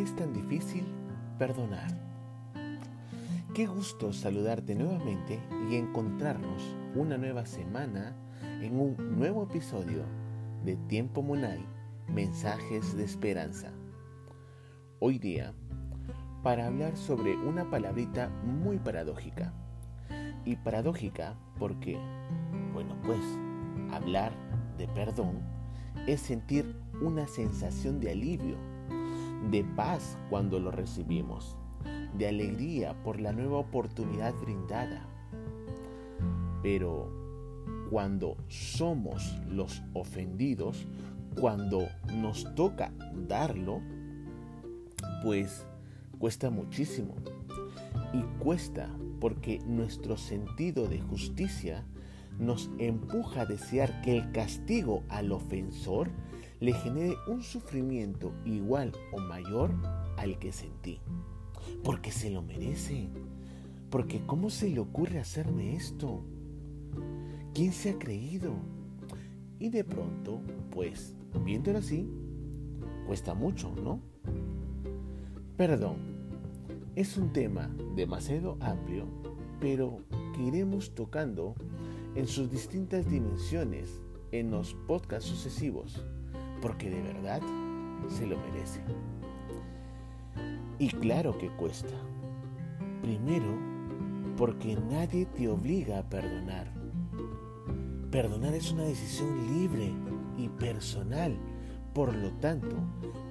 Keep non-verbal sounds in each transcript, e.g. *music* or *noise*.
es tan difícil perdonar? Qué gusto saludarte nuevamente y encontrarnos una nueva semana en un nuevo episodio de Tiempo Munay, Mensajes de Esperanza. Hoy día, para hablar sobre una palabrita muy paradójica. Y paradójica porque, bueno, pues, hablar de perdón es sentir una sensación de alivio de paz cuando lo recibimos, de alegría por la nueva oportunidad brindada. Pero cuando somos los ofendidos, cuando nos toca darlo, pues cuesta muchísimo. Y cuesta porque nuestro sentido de justicia nos empuja a desear que el castigo al ofensor le genere un sufrimiento igual o mayor al que sentí. Porque se lo merece. Porque ¿cómo se le ocurre hacerme esto? ¿Quién se ha creído? Y de pronto, pues, viéndolo así, cuesta mucho, ¿no? Perdón, es un tema demasiado amplio, pero que iremos tocando en sus distintas dimensiones en los podcasts sucesivos porque de verdad se lo merece. Y claro que cuesta. Primero, porque nadie te obliga a perdonar. Perdonar es una decisión libre y personal. Por lo tanto,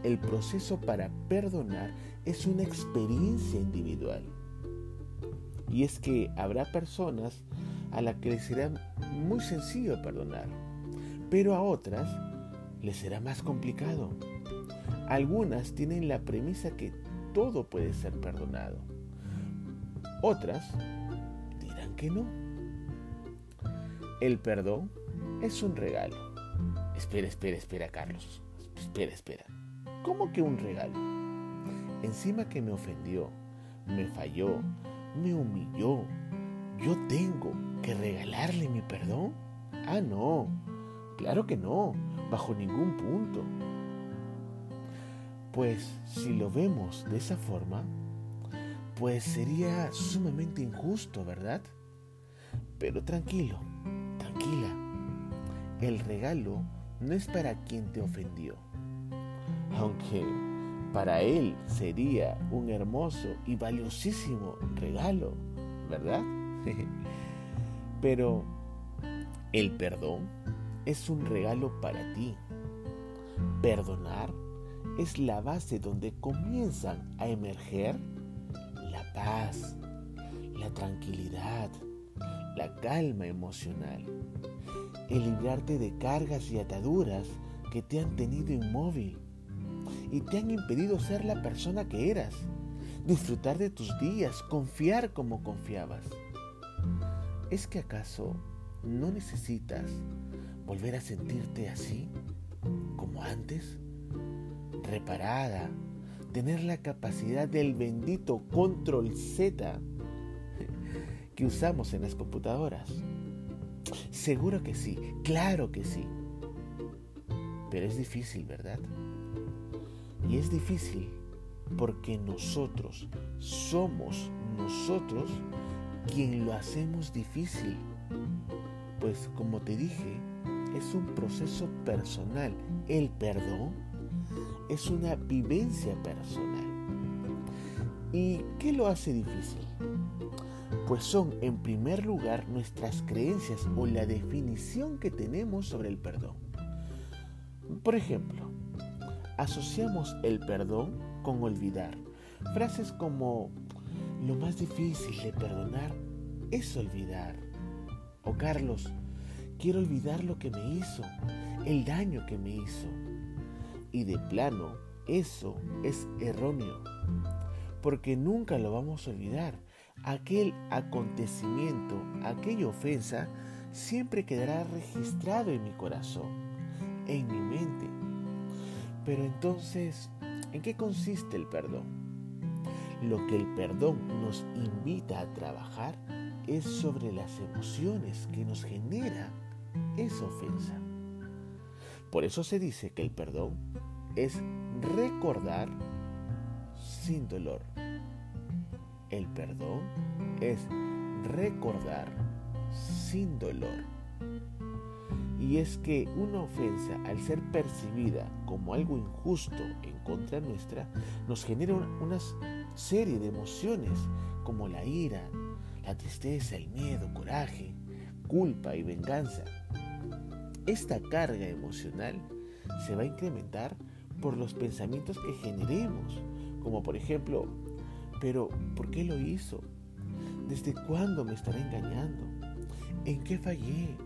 el proceso para perdonar es una experiencia individual. Y es que habrá personas a las que les será muy sencillo perdonar, pero a otras les será más complicado. Algunas tienen la premisa que todo puede ser perdonado. Otras dirán que no. El perdón es un regalo. Espera, espera, espera, Carlos. Espera, espera. ¿Cómo que un regalo? Encima que me ofendió, me falló, me humilló, ¿yo tengo que regalarle mi perdón? Ah, no. Claro que no bajo ningún punto. Pues si lo vemos de esa forma, pues sería sumamente injusto, ¿verdad? Pero tranquilo, tranquila. El regalo no es para quien te ofendió, aunque para él sería un hermoso y valiosísimo regalo, ¿verdad? *laughs* Pero el perdón es un regalo para ti. Perdonar es la base donde comienzan a emerger la paz, la tranquilidad, la calma emocional, el librarte de cargas y ataduras que te han tenido inmóvil y te han impedido ser la persona que eras, disfrutar de tus días, confiar como confiabas. ¿Es que acaso no necesitas volver a sentirte así, como antes, reparada, tener la capacidad del bendito control Z que usamos en las computadoras. Seguro que sí, claro que sí. Pero es difícil, ¿verdad? Y es difícil porque nosotros somos nosotros quien lo hacemos difícil. Pues como te dije, es un proceso personal. El perdón es una vivencia personal. ¿Y qué lo hace difícil? Pues son en primer lugar nuestras creencias o la definición que tenemos sobre el perdón. Por ejemplo, asociamos el perdón con olvidar. Frases como lo más difícil de perdonar es olvidar. O Carlos, Quiero olvidar lo que me hizo, el daño que me hizo. Y de plano, eso es erróneo, porque nunca lo vamos a olvidar. Aquel acontecimiento, aquella ofensa, siempre quedará registrado en mi corazón, en mi mente. Pero entonces, ¿en qué consiste el perdón? Lo que el perdón nos invita a trabajar es sobre las emociones que nos genera esa ofensa. Por eso se dice que el perdón es recordar sin dolor. El perdón es recordar sin dolor. Y es que una ofensa, al ser percibida como algo injusto en contra nuestra, nos genera una serie de emociones como la ira, la tristeza, el miedo, coraje, culpa y venganza. Esta carga emocional se va a incrementar por los pensamientos que generemos, como por ejemplo, pero ¿por qué lo hizo? ¿Desde cuándo me estará engañando? ¿En qué fallé?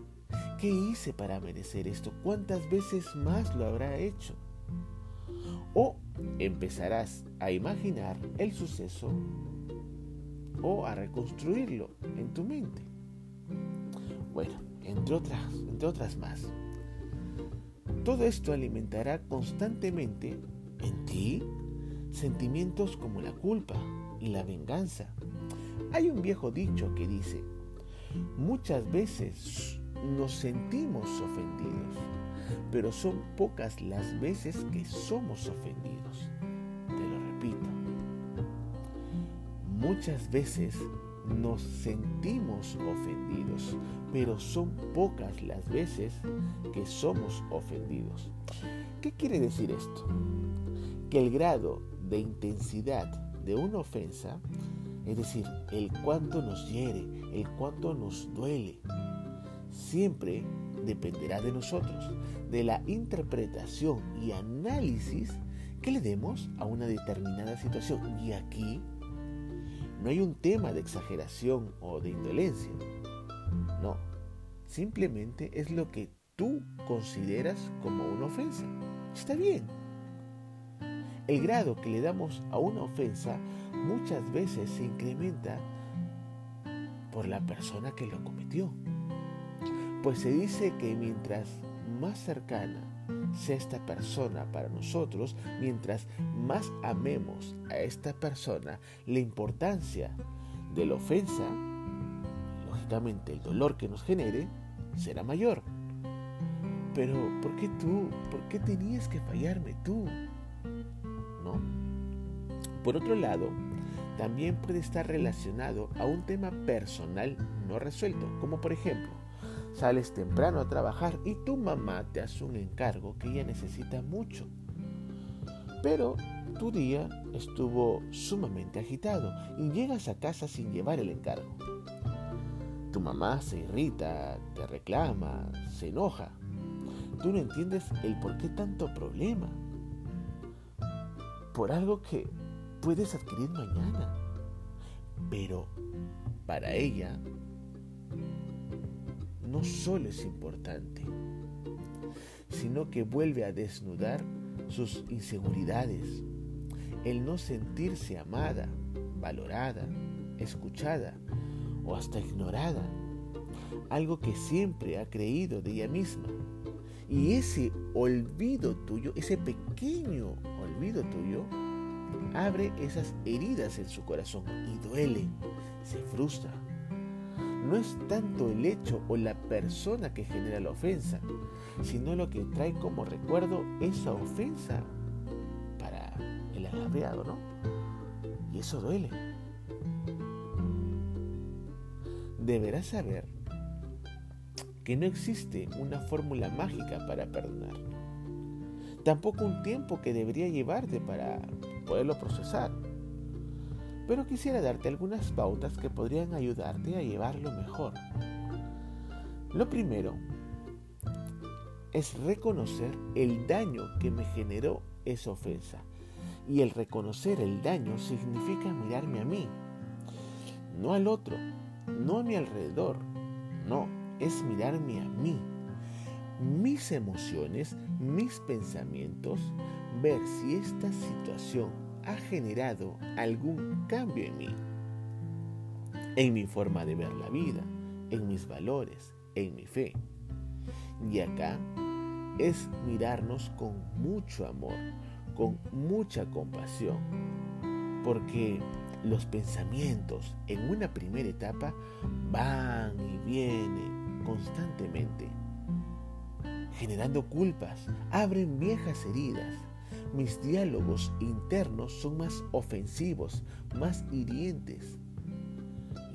¿Qué hice para merecer esto? ¿Cuántas veces más lo habrá hecho? O empezarás a imaginar el suceso o a reconstruirlo en tu mente. Bueno, entre otras, entre otras más. Todo esto alimentará constantemente en ti sentimientos como la culpa y la venganza. Hay un viejo dicho que dice, muchas veces nos sentimos ofendidos, pero son pocas las veces que somos ofendidos. Te lo repito. Muchas veces nos sentimos ofendidos, pero son pocas las veces que somos ofendidos. ¿Qué quiere decir esto? Que el grado de intensidad de una ofensa, es decir, el cuánto nos hiere, el cuánto nos duele, siempre dependerá de nosotros, de la interpretación y análisis que le demos a una determinada situación. Y aquí no hay un tema de exageración o de indolencia. No, simplemente es lo que tú consideras como una ofensa. Está bien. El grado que le damos a una ofensa muchas veces se incrementa por la persona que lo cometió. Pues se dice que mientras más cercana sea esta persona para nosotros, mientras más amemos a esta persona, la importancia de la ofensa, lógicamente el dolor que nos genere, será mayor. Pero, ¿por qué tú? ¿Por qué tenías que fallarme tú? ¿No? Por otro lado, también puede estar relacionado a un tema personal no resuelto, como por ejemplo, Sales temprano a trabajar y tu mamá te hace un encargo que ella necesita mucho. Pero tu día estuvo sumamente agitado y llegas a casa sin llevar el encargo. Tu mamá se irrita, te reclama, se enoja. Tú no entiendes el por qué tanto problema. Por algo que puedes adquirir mañana. Pero para ella no solo es importante, sino que vuelve a desnudar sus inseguridades, el no sentirse amada, valorada, escuchada o hasta ignorada, algo que siempre ha creído de ella misma. Y ese olvido tuyo, ese pequeño olvido tuyo, abre esas heridas en su corazón y duele, se frustra, no es tanto el hecho o la persona que genera la ofensa, sino lo que trae como recuerdo esa ofensa para el agraviado, ¿no? Y eso duele. Deberás saber que no existe una fórmula mágica para perdonar. Tampoco un tiempo que debería llevarte para poderlo procesar pero quisiera darte algunas pautas que podrían ayudarte a llevarlo mejor. Lo primero es reconocer el daño que me generó esa ofensa. Y el reconocer el daño significa mirarme a mí, no al otro, no a mi alrededor, no, es mirarme a mí, mis emociones, mis pensamientos, ver si esta situación ha generado algún cambio en mí, en mi forma de ver la vida, en mis valores, en mi fe. Y acá es mirarnos con mucho amor, con mucha compasión, porque los pensamientos en una primera etapa van y vienen constantemente, generando culpas, abren viejas heridas mis diálogos internos son más ofensivos, más hirientes.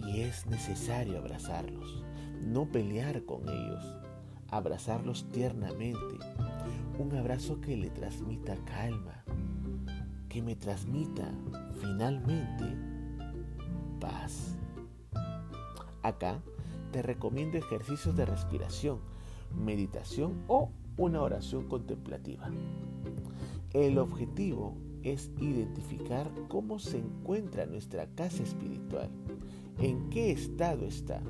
Y es necesario abrazarlos, no pelear con ellos, abrazarlos tiernamente. Un abrazo que le transmita calma, que me transmita finalmente paz. Acá te recomiendo ejercicios de respiración, meditación o una oración contemplativa. El objetivo es identificar cómo se encuentra nuestra casa espiritual, en qué estado está.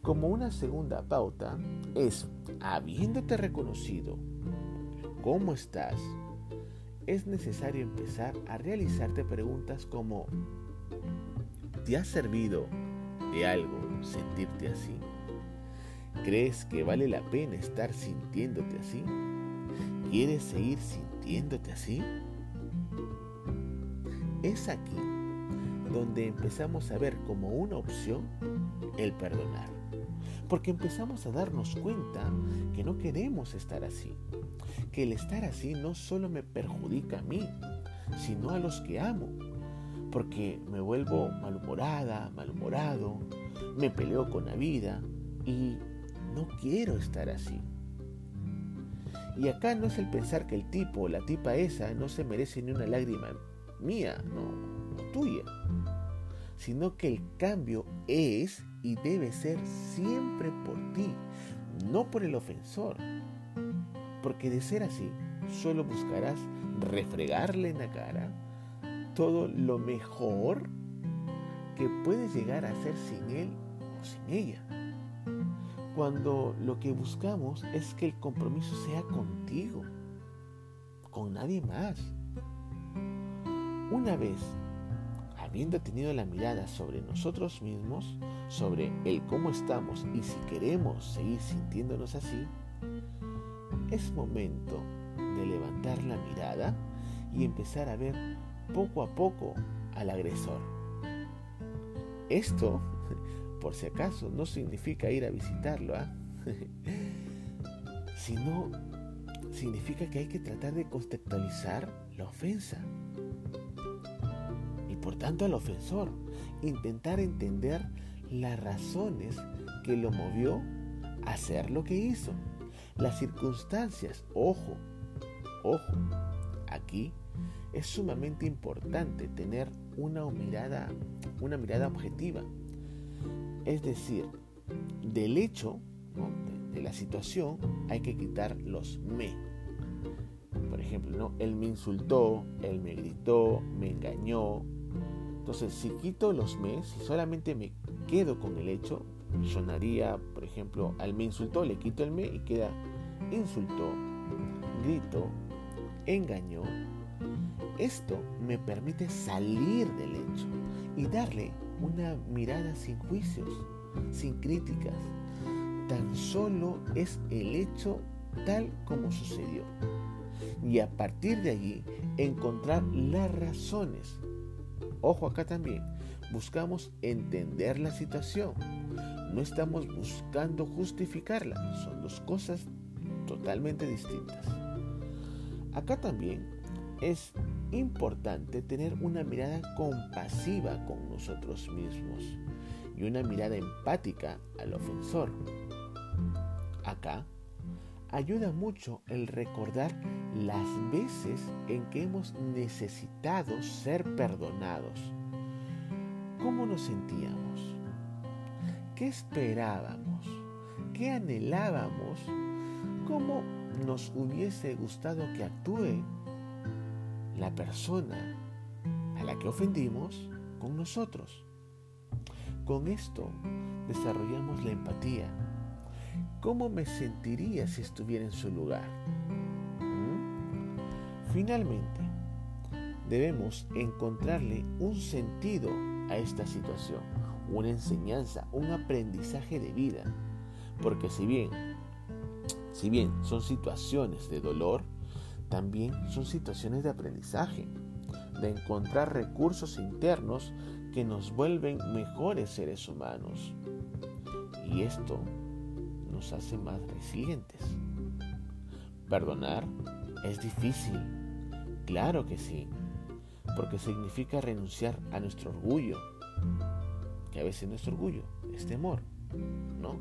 Como una segunda pauta es, habiéndote reconocido cómo estás, es necesario empezar a realizarte preguntas como, ¿te ha servido de algo sentirte así? ¿Crees que vale la pena estar sintiéndote así? ¿Quieres seguir sintiéndote así? Es aquí donde empezamos a ver como una opción el perdonar. Porque empezamos a darnos cuenta que no queremos estar así. Que el estar así no solo me perjudica a mí, sino a los que amo. Porque me vuelvo malhumorada, malhumorado, me peleo con la vida y no quiero estar así. Y acá no es el pensar que el tipo o la tipa esa no se merece ni una lágrima mía, no, tuya, sino que el cambio es y debe ser siempre por ti, no por el ofensor. Porque de ser así, solo buscarás refregarle en la cara todo lo mejor que puedes llegar a hacer sin él o sin ella cuando lo que buscamos es que el compromiso sea contigo, con nadie más. Una vez habiendo tenido la mirada sobre nosotros mismos, sobre el cómo estamos y si queremos seguir sintiéndonos así, es momento de levantar la mirada y empezar a ver poco a poco al agresor. Esto por si acaso, no significa ir a visitarlo, ¿ah? *laughs* sino significa que hay que tratar de contextualizar la ofensa. Y por tanto al ofensor, intentar entender las razones que lo movió a hacer lo que hizo. Las circunstancias, ojo, ojo, aquí es sumamente importante tener una mirada, una mirada objetiva es decir, del hecho de, la situación hay que quitar los me. Por ejemplo, ¿no? él me insultó, él me gritó, me engañó. Entonces, si quito los me, si solamente me quedo con el hecho, sonaría, por ejemplo, al me insultó, le quito el me y queda insultó, gritó, engañó. Esto me permite salir del hecho y darle una mirada sin juicios, sin críticas. Tan solo es el hecho tal como sucedió. Y a partir de allí encontrar las razones. Ojo acá también, buscamos entender la situación. No estamos buscando justificarla. Son dos cosas totalmente distintas. Acá también es importante tener una mirada compasiva con nosotros mismos y una mirada empática al ofensor. Acá ayuda mucho el recordar las veces en que hemos necesitado ser perdonados. ¿Cómo nos sentíamos? ¿Qué esperábamos? ¿Qué anhelábamos? ¿Cómo nos hubiese gustado que actúe la persona a la que ofendimos con nosotros. Con esto desarrollamos la empatía. ¿Cómo me sentiría si estuviera en su lugar? ¿Mm? Finalmente, debemos encontrarle un sentido a esta situación, una enseñanza, un aprendizaje de vida. Porque si bien, si bien son situaciones de dolor, también son situaciones de aprendizaje, de encontrar recursos internos que nos vuelven mejores seres humanos. Y esto nos hace más resilientes. Perdonar es difícil, Claro que sí, porque significa renunciar a nuestro orgullo, que a veces nuestro orgullo es temor, ¿no?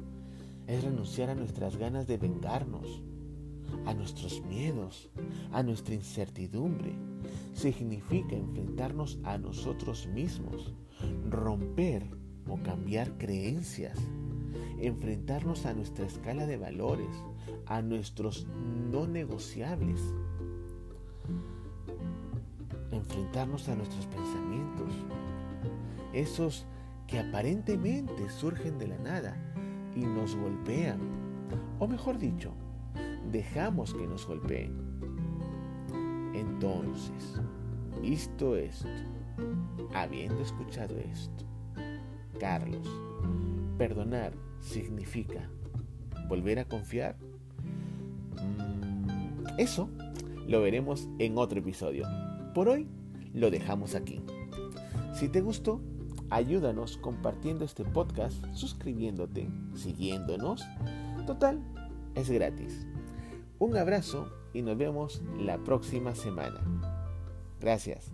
Es renunciar a nuestras ganas de vengarnos, a nuestros miedos, a nuestra incertidumbre. Significa enfrentarnos a nosotros mismos, romper o cambiar creencias, enfrentarnos a nuestra escala de valores, a nuestros no negociables, enfrentarnos a nuestros pensamientos, esos que aparentemente surgen de la nada y nos golpean, o mejor dicho, dejamos que nos golpeen. Entonces, visto esto, habiendo escuchado esto, Carlos, perdonar significa volver a confiar. Mm, eso lo veremos en otro episodio. Por hoy lo dejamos aquí. Si te gustó, ayúdanos compartiendo este podcast, suscribiéndote, siguiéndonos. Total, es gratis. Un abrazo y nos vemos la próxima semana. Gracias.